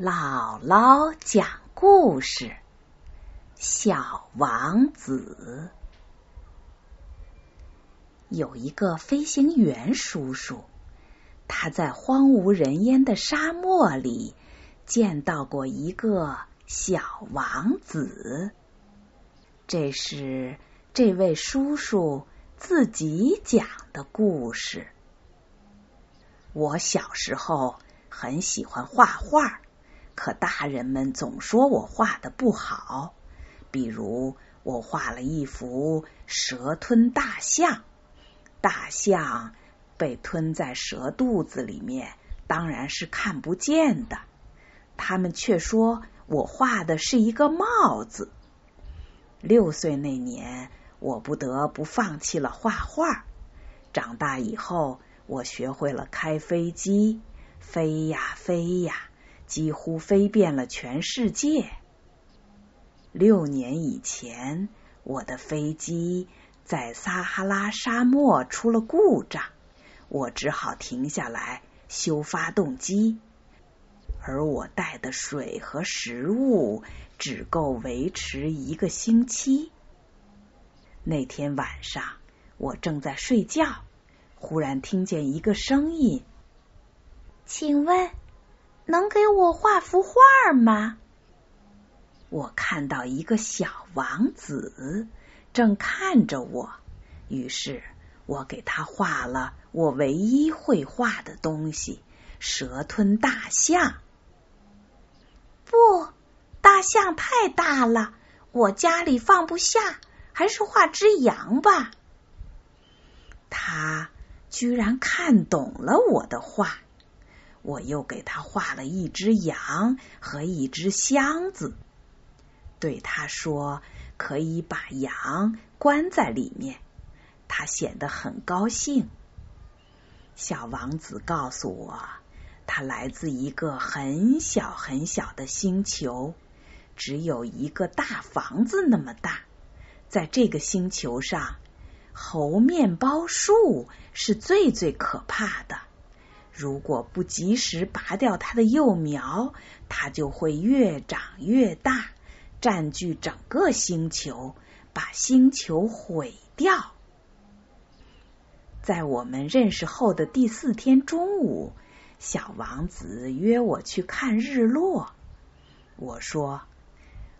姥姥讲故事，《小王子》有一个飞行员叔叔，他在荒无人烟的沙漠里见到过一个小王子。这是这位叔叔自己讲的故事。我小时候很喜欢画画。可大人们总说我画的不好，比如我画了一幅蛇吞大象，大象被吞在蛇肚子里面，当然是看不见的。他们却说我画的是一个帽子。六岁那年，我不得不放弃了画画。长大以后，我学会了开飞机，飞呀飞呀。几乎飞遍了全世界。六年以前，我的飞机在撒哈拉沙漠出了故障，我只好停下来修发动机。而我带的水和食物只够维持一个星期。那天晚上，我正在睡觉，忽然听见一个声音：“请问。”能给我画幅画吗？我看到一个小王子正看着我，于是我给他画了我唯一会画的东西——蛇吞大象。不，大象太大了，我家里放不下，还是画只羊吧。他居然看懂了我的画。我又给他画了一只羊和一只箱子，对他说可以把羊关在里面。他显得很高兴。小王子告诉我，他来自一个很小很小的星球，只有一个大房子那么大。在这个星球上，猴面包树是最最可怕的。如果不及时拔掉它的幼苗，它就会越长越大，占据整个星球，把星球毁掉。在我们认识后的第四天中午，小王子约我去看日落。我说：“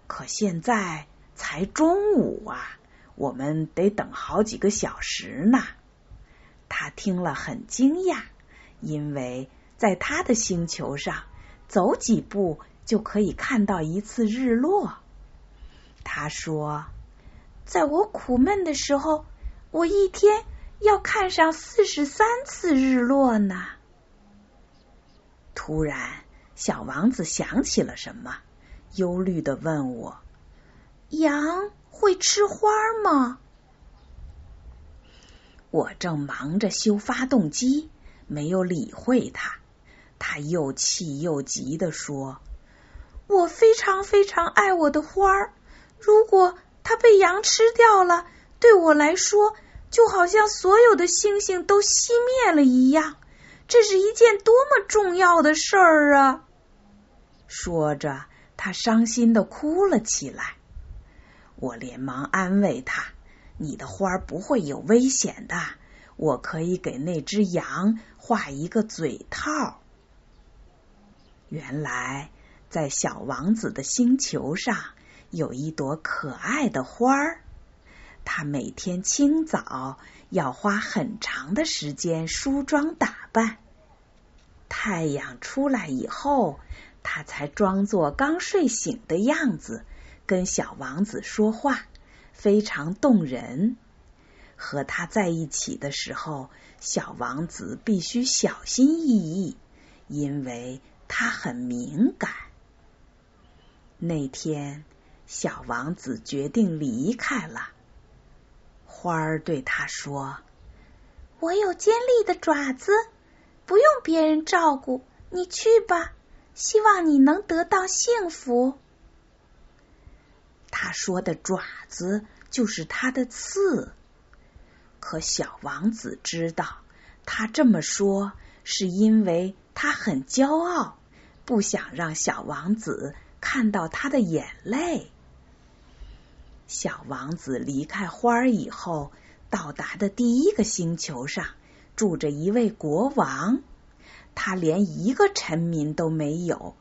可现在才中午啊，我们得等好几个小时呢。”他听了很惊讶。因为在他的星球上，走几步就可以看到一次日落。他说：“在我苦闷的时候，我一天要看上四十三次日落呢。”突然，小王子想起了什么，忧虑的问我：“羊会吃花吗？”我正忙着修发动机。没有理会他，他又气又急的说：“我非常非常爱我的花儿，如果它被羊吃掉了，对我来说就好像所有的星星都熄灭了一样。这是一件多么重要的事儿啊！”说着，他伤心的哭了起来。我连忙安慰他：“你的花儿不会有危险的。”我可以给那只羊画一个嘴套。原来，在小王子的星球上有一朵可爱的花儿，他每天清早要花很长的时间梳妆打扮，太阳出来以后，他才装作刚睡醒的样子跟小王子说话，非常动人。和他在一起的时候，小王子必须小心翼翼，因为他很敏感。那天，小王子决定离开了。花儿对他说：“我有尖利的爪子，不用别人照顾，你去吧。希望你能得到幸福。”他说的爪子就是他的刺。和小王子知道，他这么说是因为他很骄傲，不想让小王子看到他的眼泪。小王子离开花儿以后，到达的第一个星球上住着一位国王，他连一个臣民都没有，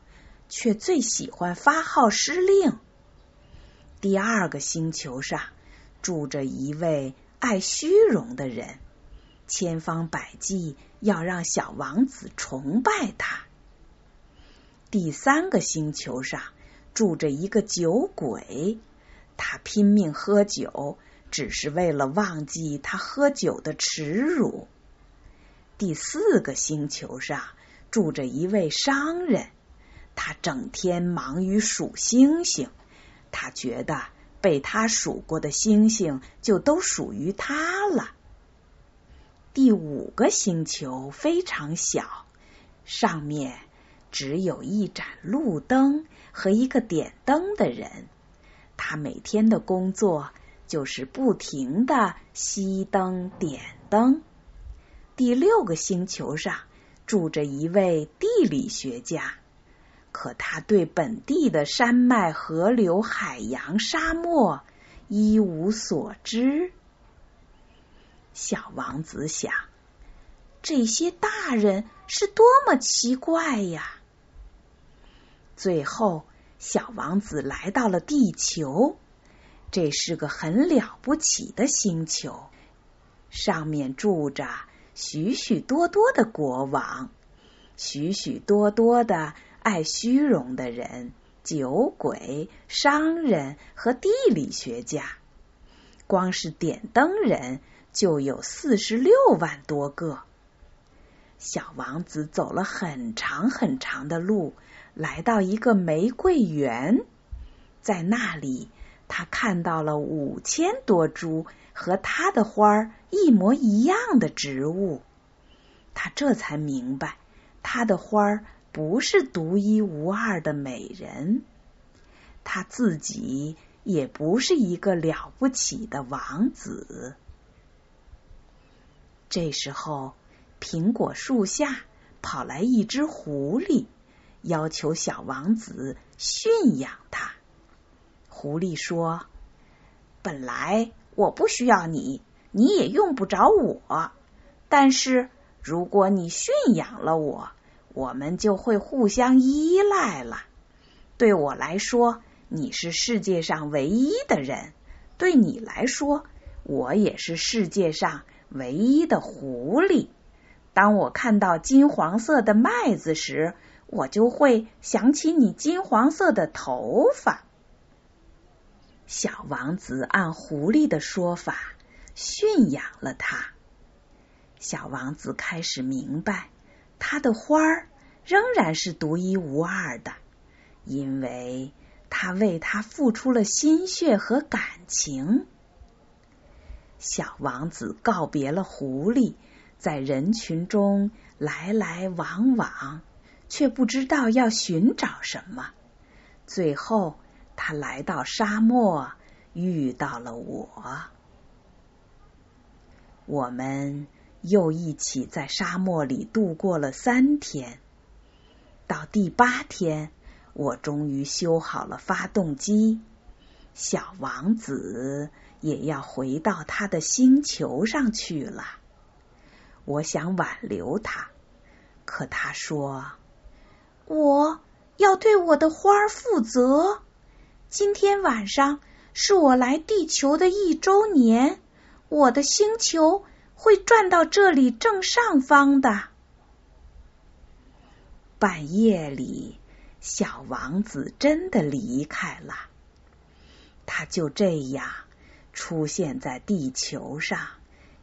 却最喜欢发号施令。第二个星球上住着一位爱虚荣的人，千方百计要让小王子崇拜他。第三个星球上住着一个酒鬼。他拼命喝酒，只是为了忘记他喝酒的耻辱。第四个星球上住着一位商人，他整天忙于数星星，他觉得被他数过的星星就都属于他了。第五个星球非常小，上面只有一盏路灯和一个点灯的人。他每天的工作就是不停的熄灯点灯。第六个星球上住着一位地理学家，可他对本地的山脉、河流、海洋、沙漠一无所知。小王子想：这些大人是多么奇怪呀！最后。小王子来到了地球，这是个很了不起的星球，上面住着许许多多的国王，许许多多的爱虚荣的人、酒鬼、商人和地理学家。光是点灯人就有四十六万多个。小王子走了很长很长的路。来到一个玫瑰园，在那里，他看到了五千多株和他的花儿一模一样的植物。他这才明白，他的花儿不是独一无二的美人，他自己也不是一个了不起的王子。这时候，苹果树下跑来一只狐狸。要求小王子驯养它。狐狸说：“本来我不需要你，你也用不着我。但是如果你驯养了我，我们就会互相依赖了。对我来说，你是世界上唯一的人；对你来说，我也是世界上唯一的狐狸。当我看到金黄色的麦子时，我就会想起你金黄色的头发。小王子按狐狸的说法驯养了它。小王子开始明白，他的花儿仍然是独一无二的，因为他为他付出了心血和感情。小王子告别了狐狸，在人群中来来往往。却不知道要寻找什么。最后，他来到沙漠，遇到了我。我们又一起在沙漠里度过了三天。到第八天，我终于修好了发动机。小王子也要回到他的星球上去了。我想挽留他，可他说。我要对我的花儿负责。今天晚上是我来地球的一周年，我的星球会转到这里正上方的。半夜里，小王子真的离开了，他就这样出现在地球上，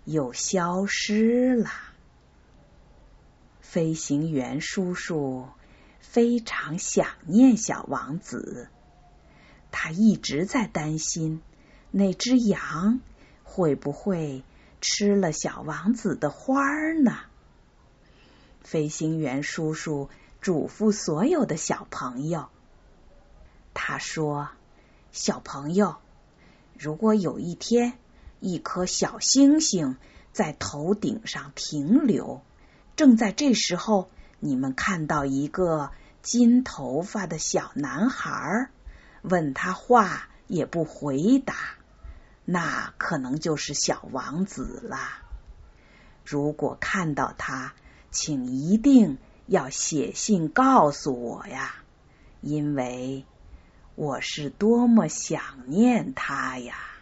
又消失了。飞行员叔叔。非常想念小王子，他一直在担心那只羊会不会吃了小王子的花儿呢？飞行员叔叔嘱咐所有的小朋友，他说：“小朋友，如果有一天一颗小星星在头顶上停留，正在这时候，你们看到一个。”金头发的小男孩，问他话也不回答，那可能就是小王子了。如果看到他，请一定要写信告诉我呀，因为我是多么想念他呀！